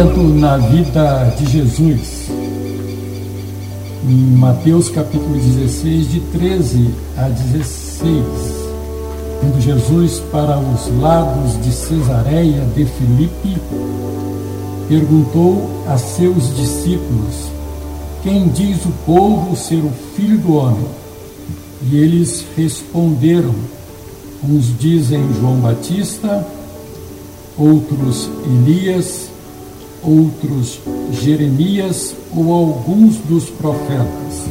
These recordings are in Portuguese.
momento na vida de Jesus, em Mateus capítulo 16, de 13 a 16, indo Jesus para os lados de Cesareia de Filipe, perguntou a seus discípulos: Quem diz o povo ser o filho do homem? E eles responderam: Uns dizem João Batista, outros Elias, outros Jeremias ou alguns dos profetas.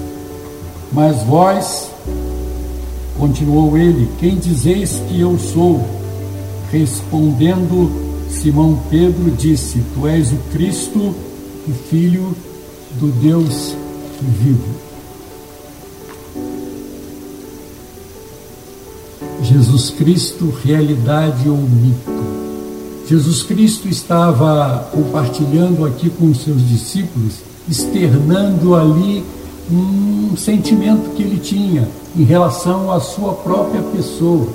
Mas vós, continuou ele, quem dizeis que eu sou? Respondendo, Simão Pedro disse: Tu és o Cristo, o Filho do Deus vivo. Jesus Cristo, realidade ou mito? Jesus Cristo estava compartilhando aqui com os seus discípulos, externando ali um sentimento que ele tinha em relação à sua própria pessoa.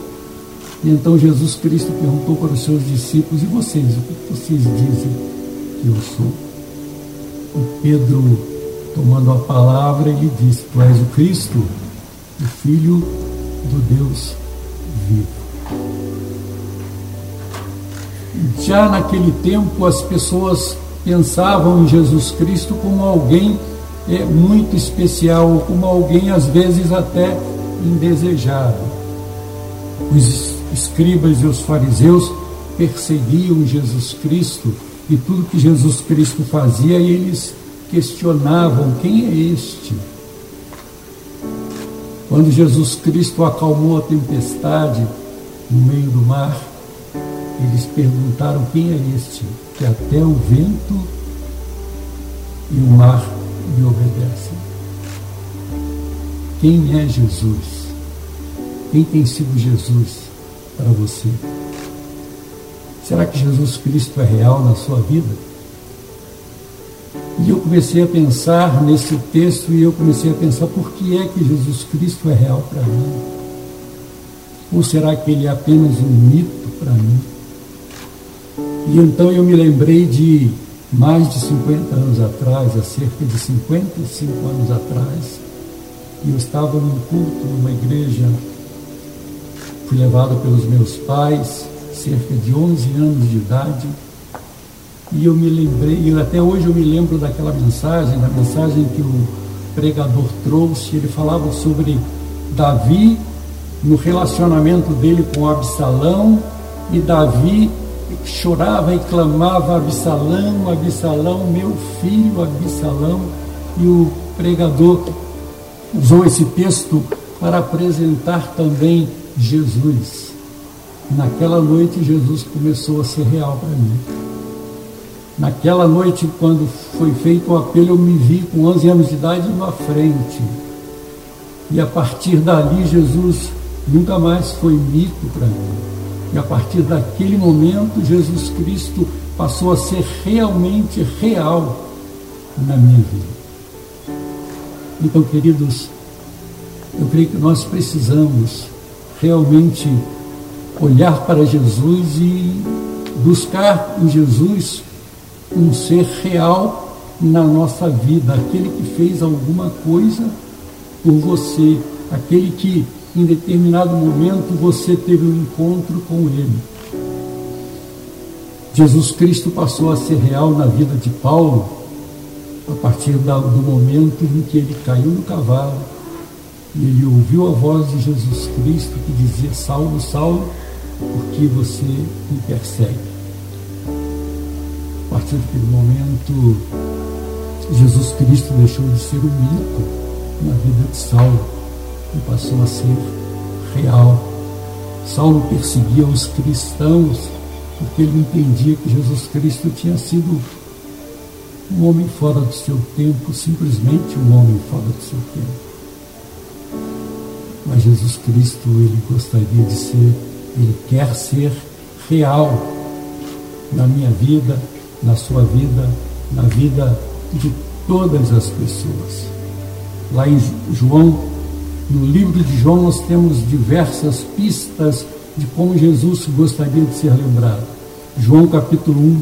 E então Jesus Cristo perguntou para os seus discípulos: E vocês, o que vocês dizem que eu sou? E Pedro, tomando a palavra, ele disse: Tu és o Cristo, o Filho do Deus vivo. Já naquele tempo, as pessoas pensavam em Jesus Cristo como alguém é, muito especial, como alguém às vezes até indesejado. Os escribas e os fariseus perseguiam Jesus Cristo e tudo que Jesus Cristo fazia, eles questionavam: quem é este? Quando Jesus Cristo acalmou a tempestade no meio do mar, eles perguntaram quem é este, que até o vento e o mar lhe obedecem. Quem é Jesus? Quem tem sido Jesus para você? Será que Jesus Cristo é real na sua vida? E eu comecei a pensar nesse texto e eu comecei a pensar por que é que Jesus Cristo é real para mim? Ou será que ele é apenas um mito para mim? E então eu me lembrei de mais de 50 anos atrás, há cerca de 55 anos atrás, eu estava num culto numa igreja, fui levado pelos meus pais, cerca de 11 anos de idade, e eu me lembrei, e até hoje eu me lembro daquela mensagem, da mensagem que o pregador trouxe, ele falava sobre Davi no relacionamento dele com Absalão, e Davi chorava e clamava Absalão, Absalão, meu filho Absalão, e o pregador usou esse texto para apresentar também Jesus. Naquela noite Jesus começou a ser real para mim. Naquela noite, quando foi feito o apelo, eu me vi com 11 anos de idade na frente. E a partir dali, Jesus nunca mais foi mito para mim. E a partir daquele momento, Jesus Cristo passou a ser realmente real na minha vida. Então, queridos, eu creio que nós precisamos realmente olhar para Jesus e buscar em Jesus um ser real na nossa vida, aquele que fez alguma coisa por você, aquele que em determinado momento você teve um encontro com Ele. Jesus Cristo passou a ser real na vida de Paulo a partir do momento em que ele caiu no cavalo e ele ouviu a voz de Jesus Cristo que dizia: Saulo, Saulo, por que você me persegue? A partir daquele momento, Jesus Cristo deixou de ser um mito na vida de Saulo e passou a ser real. Saulo perseguia os cristãos porque ele entendia que Jesus Cristo tinha sido um homem fora do seu tempo, simplesmente um homem fora do seu tempo. Mas Jesus Cristo, ele gostaria de ser, ele quer ser real na minha vida, na sua vida, na vida de todas as pessoas. Lá em João no livro de João nós temos diversas pistas de como Jesus gostaria de ser lembrado. João capítulo 1,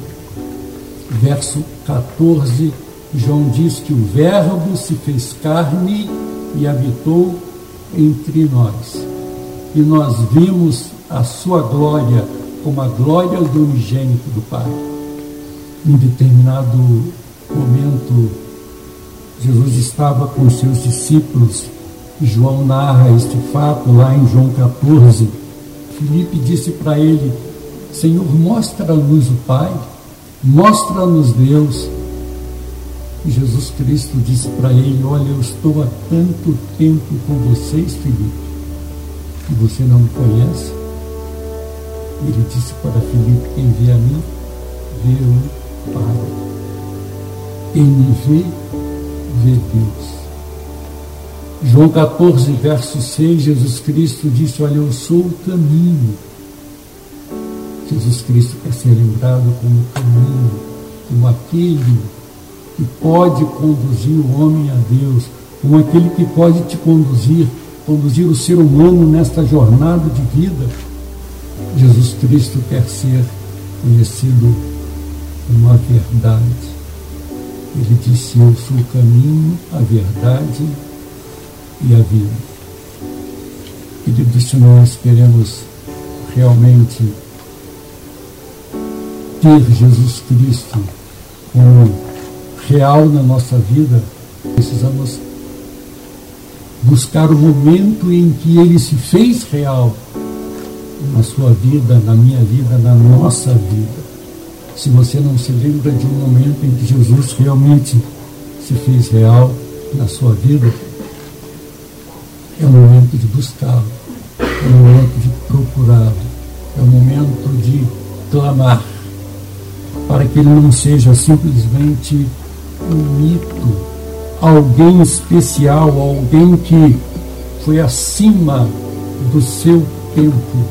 verso 14, João diz que o Verbo se fez carne e habitou entre nós. E nós vimos a sua glória como a glória do unigênito do Pai. Em determinado momento, Jesus estava com seus discípulos. João narra este fato lá em João 14. Filipe disse para ele: Senhor, mostra-nos o Pai, mostra-nos Deus. E Jesus Cristo disse para ele: Olha, eu estou há tanto tempo com vocês, Filipe, que você não me conhece. Ele disse para Filipe: Quem vê a mim, vê o Pai. Quem me vê, vê Deus. João 14, verso 6, Jesus Cristo disse: Olha, eu sou o caminho. Jesus Cristo quer ser lembrado como o caminho, como aquele que pode conduzir o homem a Deus, como aquele que pode te conduzir, conduzir o ser humano nesta jornada de vida. Jesus Cristo quer ser conhecido como a verdade. Ele disse: Eu sou o caminho, a verdade e a vida. Queridos, se nós queremos realmente ter Jesus Cristo como real na nossa vida, precisamos buscar o momento em que ele se fez real na sua vida, na minha vida, na nossa vida. Se você não se lembra de um momento em que Jesus realmente se fez real na sua vida, é o momento de buscá-lo, é o momento de procurá-lo, é o momento de clamar, para que ele não seja simplesmente um mito, alguém especial, alguém que foi acima do seu tempo.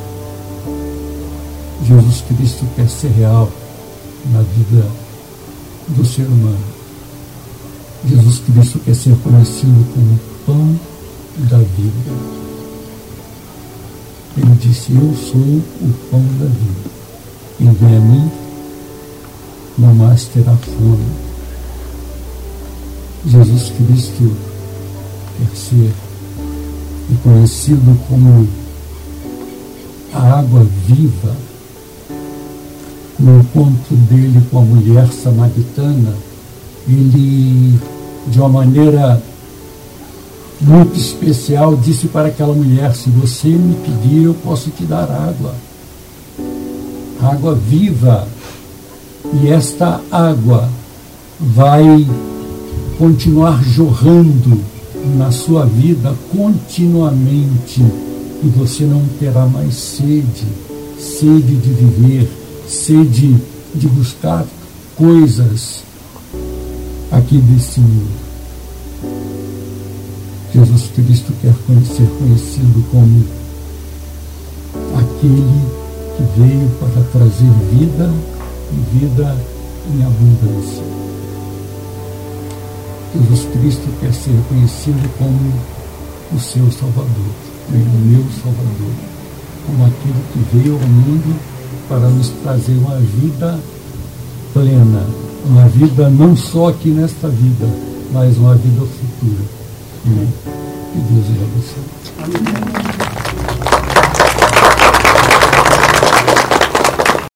Jesus Cristo quer ser real na vida do ser humano. Jesus Cristo quer ser conhecido como pão da vida. Ele disse: Eu sou o pão da vida. Quem vem a mim não mais terá fome. Jesus Cristo quer ser reconhecido como a água viva. No encontro dele com a mulher samaritana, ele, de uma maneira muito especial, disse para aquela mulher: Se você me pedir, eu posso te dar água. Água viva. E esta água vai continuar jorrando na sua vida continuamente. E você não terá mais sede, sede de viver, sede de buscar coisas aqui desse mundo. Jesus Cristo quer ser conhecido como aquele que veio para trazer vida e vida em abundância. Jesus Cristo quer ser conhecido como o seu Salvador, o meu Salvador, como aquele que veio ao mundo para nos trazer uma vida plena, uma vida não só aqui nesta vida, mas uma vida futura. Amém. Que Deus abençoe. Amém.